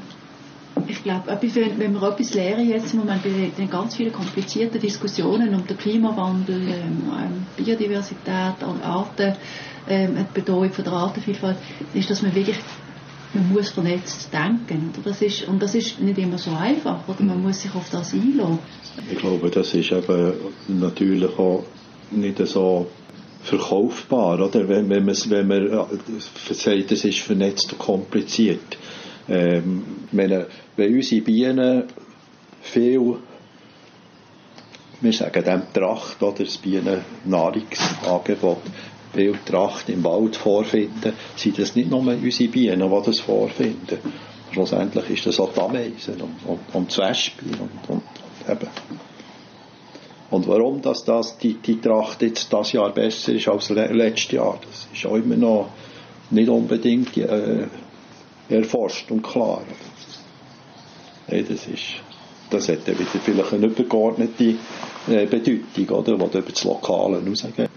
Ich glaube, wenn wir etwas lernen jetzt im Moment bei den ganz vielen komplizierten Diskussionen um den Klimawandel, ähm, ähm Biodiversität, Arten, ähm, die Bedeutung von der Artenvielfalt, ist, dass man wirklich man muss vernetzt denken. Oder? Das ist, und das ist nicht immer so einfach. Oder? Man muss sich auf das einlassen. Ich glaube, das ist eben natürlich auch nicht so verkaufbar, oder? Wenn, wenn, man, wenn man äh, sagt, es ist vernetzt und kompliziert. Ähm, wenn, wenn unsere Bienen viel, wir sagen dem Tracht, oder das Bienennahrungsangebot, viel Tracht im Wald vorfinden, sind das nicht nur unsere Bienen, die das vorfinden. Schlussendlich ist das auch die Ameisen und, und, und das Wespen und, und, und eben. Und warum dass das, die, die Tracht jetzt das Jahr besser ist als letztes Jahr, das ist auch immer noch nicht unbedingt äh, erforscht und klar. Nee, das, ist, das hat dann wieder vielleicht eine übergeordnete äh, Bedeutung, oder, die über das Lokale hinausgeht.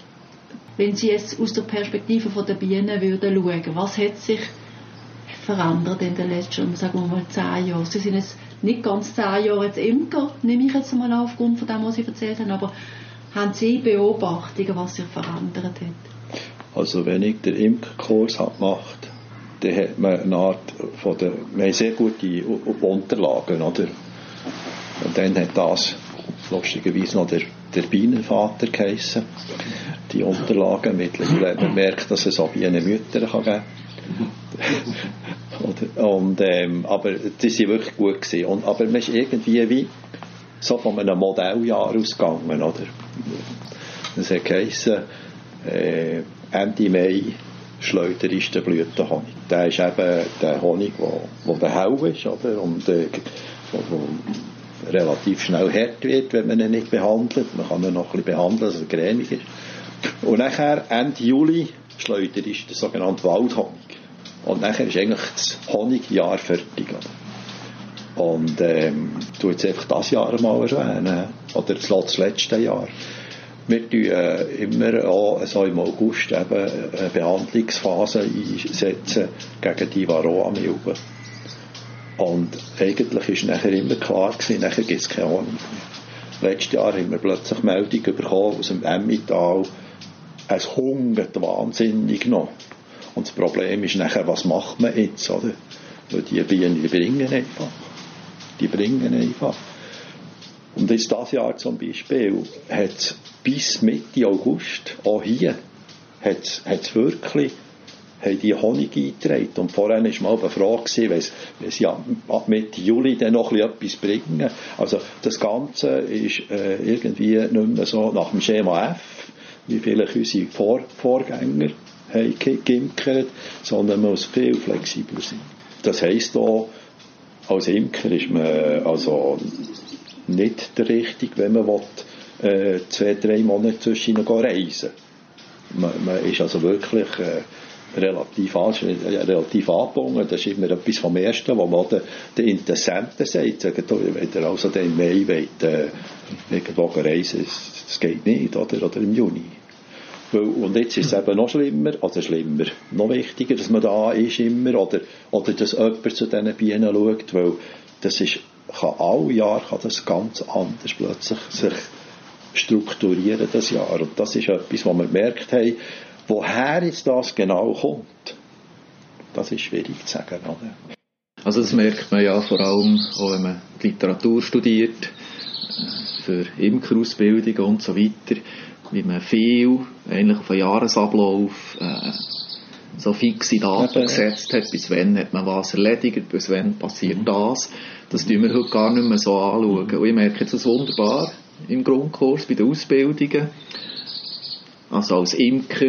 wenn Sie jetzt aus der Perspektive der Bienen würden schauen, was hat sich verändert in den letzten, sagen wir mal, zehn Jahren? Sie sind jetzt nicht ganz zehn Jahre jetzt Imker, nehme ich jetzt mal aufgrund von dem, was Sie erzählt haben, aber haben Sie Beobachtungen, was sich verändert hat? Also wenn ich den Imkerkurs habe gemacht dann hat man eine Art von der, wir haben sehr gute Unterlagen, oder? Und dann hat das lustigerweise noch der, der Bienenvater geheissen, die Unterlagen. Mittlerweile hat man merkt, dass es auch Bienenmütter geben kann. Und, ähm, aber die sind wirklich gut gewesen. Und, aber man ist irgendwie wie so von einem Modelljahr ausgegangen, oder? Es hat geheissen, äh, Ende Mai Schleuder ist der Blütenhonig. Der ist eben der Honig, wo, wo der hell ist, oder? Und äh, wo, wo relativ schnell hart wird, wenn man ihn nicht behandelt. Man kann ihn noch ein bisschen behandeln, dass er cremig ist. Und nachher, Ende Juli, Schleuder ist der sogenannte Waldhonig. Und nachher ist eigentlich das Honigjahr fertig. Und ähm, du jetzt einfach das Jahr mal erwähnen, oder das letzte Jahr. Wir tun äh, immer auch so im August eben eine Behandlungsphase einsetzen gegen die Varroa-Milbe. Und eigentlich ist nachher immer klar gewesen, nachher gibt es keine Honig mehr. Letztes Jahr haben wir plötzlich Meldung bekommen aus dem Emmental, es hungert wahnsinnig noch. Und das Problem ist nachher, was macht man jetzt, oder? Weil die Bienen, die bringen einfach. Die bringen einfach. Und jetzt das Jahr zum Beispiel hat es bis Mitte August, auch hier, hat es wirklich haben die Honig eingetragen. Und vorher war mal eine Frage, wenn sie ab Mitte Juli dann noch etwas bringen. Also das Ganze ist äh, irgendwie nicht mehr so nach dem Schema F, wie vielleicht unsere Vor Vorgänger haben geimkert, sondern man muss viel flexibler sein. Das heisst auch, als Imker ist man also nicht der Richtige, wenn man will, äh, zwei, drei Monate zwischen reisen man, man ist also wirklich äh, relativ, äh, relativ angebunden. Das ist immer etwas vom Ersten, was man den, den Interessenten sagt. Sagen, wenn ihr also im Mai wollt, äh, irgendwo reisen das geht nicht, oder, oder im Juni. Und jetzt ist es eben noch schlimmer, also schlimmer, noch wichtiger, dass man da ist immer, oder, oder dass jemand zu diesen Bienen schaut, weil das ist, kann alle Jahre kann das ganz anders plötzlich sich strukturieren, das Jahr. Und das ist etwas, was wir gemerkt haben, woher jetzt das genau kommt. Das ist schwierig zu sagen. Oder? Also das merkt man ja vor allem, auch wenn man Literatur studiert, für Imkerausbildung und so weiter, wie man viel eigentlich auf einen Jahresablauf äh, so fixe Daten Eben. gesetzt hat, bis wann hat man was erledigt, bis wann passiert mhm. das. Das tun wir heute gar nicht mehr so anschauen. Und ich merke jetzt das wunderbar im Grundkurs bei den Ausbildungen. Also als Imker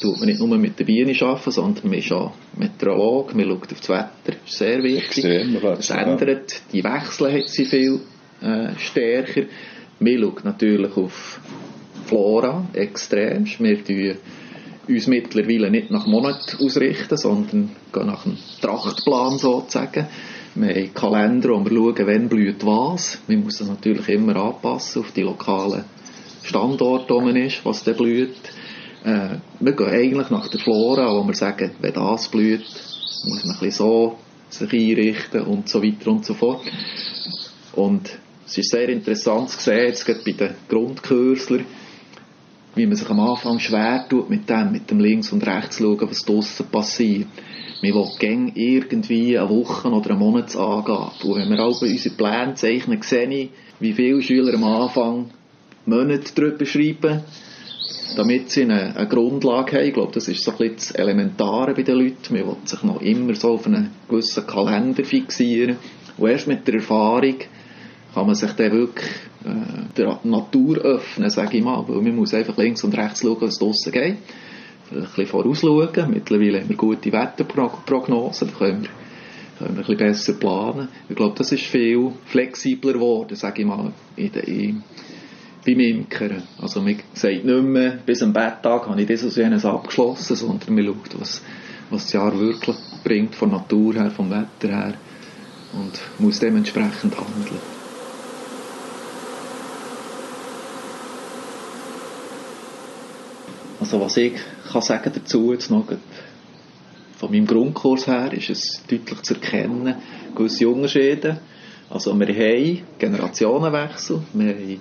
tut man nicht nur mit den Bienen arbeiten, sondern man ist auch Meteorolog, man schaut auf das Wetter, das ist sehr wichtig. Extrem, es ändert, die Wechsel hat sie viel äh, stärker. Man schaut natürlich auf Flora extrem. Wir tun uns mittlerweile nicht nach Monat ausrichten, sondern gehen nach einem Trachtplan sozusagen. Wir haben Kalender, wo wir schauen, wann blüht was. Man muss das natürlich immer anpassen auf die lokalen Standorte, wo man ist, was da blüht. Äh, wir gehen eigentlich nach der Flora, wo wir sagen, wenn das blüht, muss man bisschen so sich einrichten und so weiter und so fort. Und es ist sehr interessant zu sehen, jetzt gerade bei den Grundkürslern, wie man sich am Anfang schwer tut mit dem, mit dem links und rechts schauen, was draussen passiert. Wir wollen gerne irgendwie eine Woche oder einen Monat angehen. Und wenn wir alle unsere Pläne zeichnen, sehe ich, wie viele Schüler am Anfang Monate darüber schreiben, damit sie eine, eine, Grundlage haben. Ich glaube, das ist so ein das Elementare bei den Leuten. Man will sich noch immer so auf einen gewissen Kalender fixieren. Und erst mit der Erfahrung kann man sich dann wirklich äh, der Natur öffnen, sage ich mal. Weil man muss einfach links und rechts schauen, was draussen geht. Ein bisschen vorausschauen. Mittlerweile haben wir gute Wetterprognosen, da können wir, können wir ein bisschen besser planen. Ich glaube, das ist viel flexibler geworden, sage ich mal, in, in, beim Imkern. Also man sagt nicht mehr, bis am Betttag habe ich das und jenes abgeschlossen, sondern man schaut, was, was das Jahr wirklich bringt, von Natur her, vom Wetter her und muss dementsprechend handeln. Also was ich kann sagen dazu jetzt noch, von meinem Grundkurs her ist es deutlich zu erkennen, gewisse Unterschiede. Also wir haben Generationenwechsel, wir haben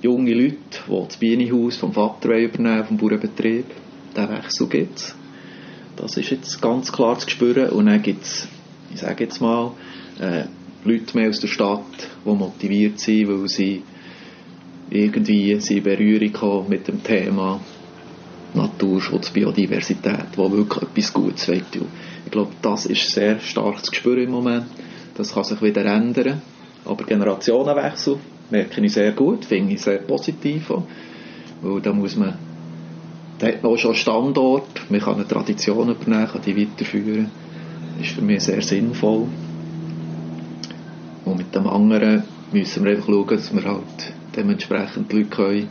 junge Leute, die das Bienenhaus vom Vater übernehmen, vom Bauernbetrieb. Diesen Wechsel gibt es. Das ist jetzt ganz klar zu spüren. Und dann gibt es, ich sage jetzt mal, äh, Leute mehr aus der Stadt, die motiviert sind, weil sie irgendwie in Berührung kommen mit dem Thema Naturschutz, Biodiversität, wo wirklich etwas Gutes will. Ich glaube, das ist sehr stark zu spüren im Moment. Das kann sich wieder ändern. Aber Generationenwechsel merke ich sehr gut, finde ich sehr positiv. Auch, weil da muss man, da hat man auch schon Standort, man kann eine Tradition übernehmen, kann die weiterführen. Das ist für mich sehr sinnvoll. Und mit dem anderen müssen wir einfach schauen, dass wir halt dementsprechend die Leute können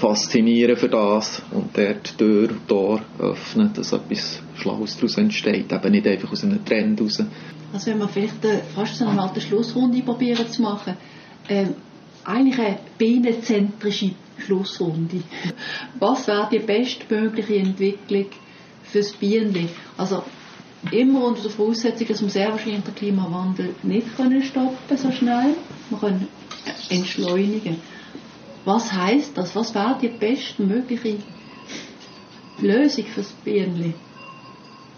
faszinieren für das und dort Tür und Tor öffnen, dass etwas Schlaues daraus entsteht, eben nicht einfach aus einem Trend raus. Also wenn wir vielleicht äh, fast so eine Art Schlussrunde probieren zu machen, ähm, eigentlich eine bienenzentrische Schlussrunde. Was wäre die bestmögliche Entwicklung fürs Bienen? Also immer unter der Voraussetzung, dass wir sehr wahrscheinlich den Klimawandel nicht können stoppen so schnell. Wir können entschleunigen. Was heißt das? Was wäre die bestmögliche Lösung fürs Bienen?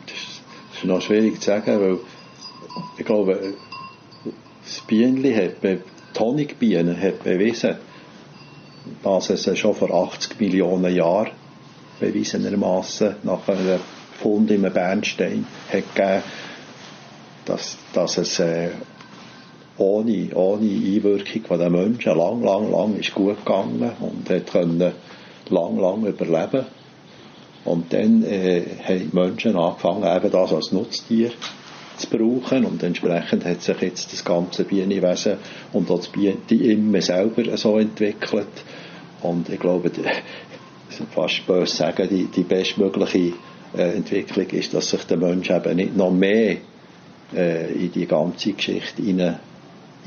Das ist noch schwierig zu sagen, weil ich glaube, das Bienen hat, die Honigbienen hat bewiesen, dass es schon vor 80 Millionen Jahren bewiesenermaßen nach einem Fund im Bernstein hat gegeben, dass, dass es äh, ohne, ohne Einwirkung den Menschen lang, lang, lang ist gut gegangen und hat können lang, lang überleben. Und dann äh, haben die Menschen angefangen, eben das als Nutztier zu brauchen und entsprechend hat sich jetzt das ganze Bienenwesen und auch die Imme selber so entwickelt und ich glaube, die, fast böse sagen, die, die bestmögliche äh, Entwicklung ist, dass sich der Mensch eben nicht noch mehr äh, in die ganze Geschichte hinein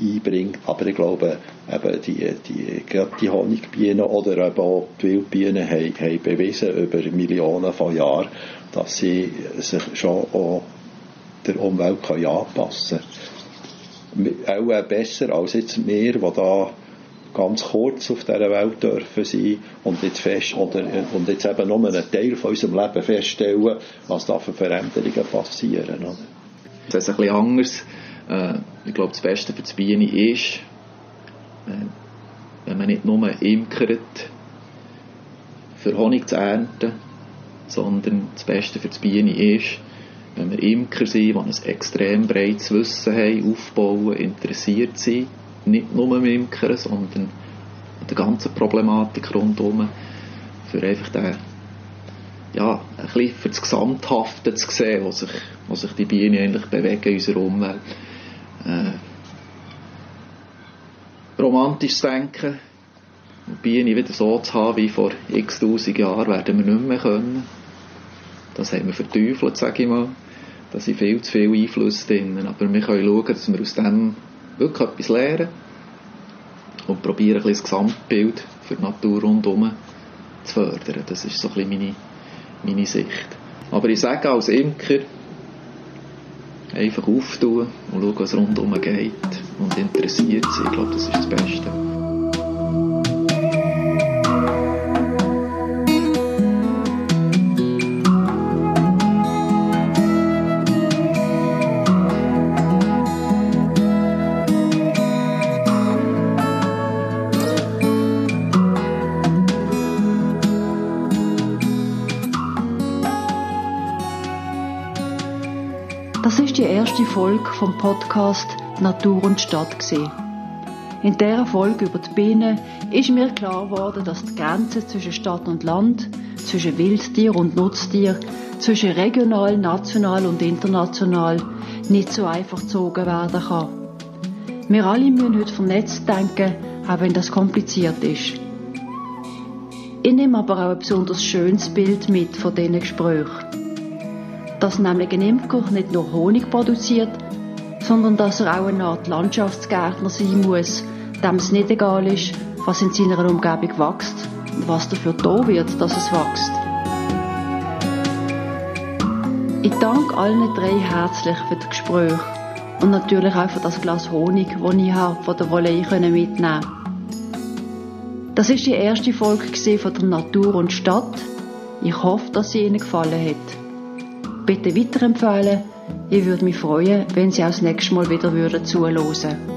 einbringt. Aber ich glaube, eben die, die, die Honigbienen oder eben auch die Wildbienen haben, haben bewiesen über Millionen von Jahren, dass sie sich schon auch der Umwelt können anpassen können. Auch besser als jetzt wir, die da ganz kurz auf dieser Welt dürfen sein und jetzt, fest, oder, und jetzt eben nur einen Teil von unserem Leben feststellen, was da für Veränderungen passieren. Oder? Das ist ein bisschen anders äh, ich glaube, das Beste für die Biene ist, äh, wenn man nicht nur imkert, für Honig zu ernten, sondern das Beste für die Biene ist, wenn wir Imker sind, die ein extrem breites Wissen haben, aufbauen, interessiert sind, nicht nur im Imkern, sondern der ganzen Problematik rundherum, für einfach den, ja, ein bisschen für das Gesamthafte zu sehen, wo sich, wo sich die Bienen eigentlich bewegen in unserer Umwelt äh, romantisches Denken, die Biene wieder so zu haben wie vor x tausend Jahren, werden wir nicht mehr können. Das haben wir verteufelt, sage ich mal. Da sind viel zu viele Einflüsse drin. Aber wir können schauen, dass wir aus dem wirklich etwas lernen und probieren, ein bisschen das Gesamtbild für die Natur rundherum zu fördern. Das ist so ein bisschen meine, meine Sicht. Aber ich sage als Imker, einfach auftun und schauen, was rundherum geht und interessiert sein. Ich glaube, das ist das Beste. Folge vom Podcast Natur und Stadt gesehen. In dieser Folge über die Bienen ist mir klar geworden, dass die Grenze zwischen Stadt und Land, zwischen Wildtier und Nutztier, zwischen regional, national und international nicht so einfach gezogen werden kann. Wir alle müssen heute vernetzt denken, auch wenn das kompliziert ist. Ich nehme aber auch ein besonders schönes Bild mit von diesen Gesprächen dass nämlich ein Imker nicht nur Honig produziert, sondern dass er auch eine Art Landschaftsgärtner sein muss, dem es nicht egal ist, was in seiner Umgebung wächst und was dafür da wird, dass es wächst. Ich danke allen drei herzlich für das Gespräch und natürlich auch für das Glas Honig, das ich habe von der Wolle mitnehmen konnte. Das ist die erste Folge von der Natur und Stadt. Ich hoffe, dass sie Ihnen gefallen hat. Bitte weiterempfehlen. Ich würde mich freuen, wenn Sie auch das nächste Mal wieder zuhören würden.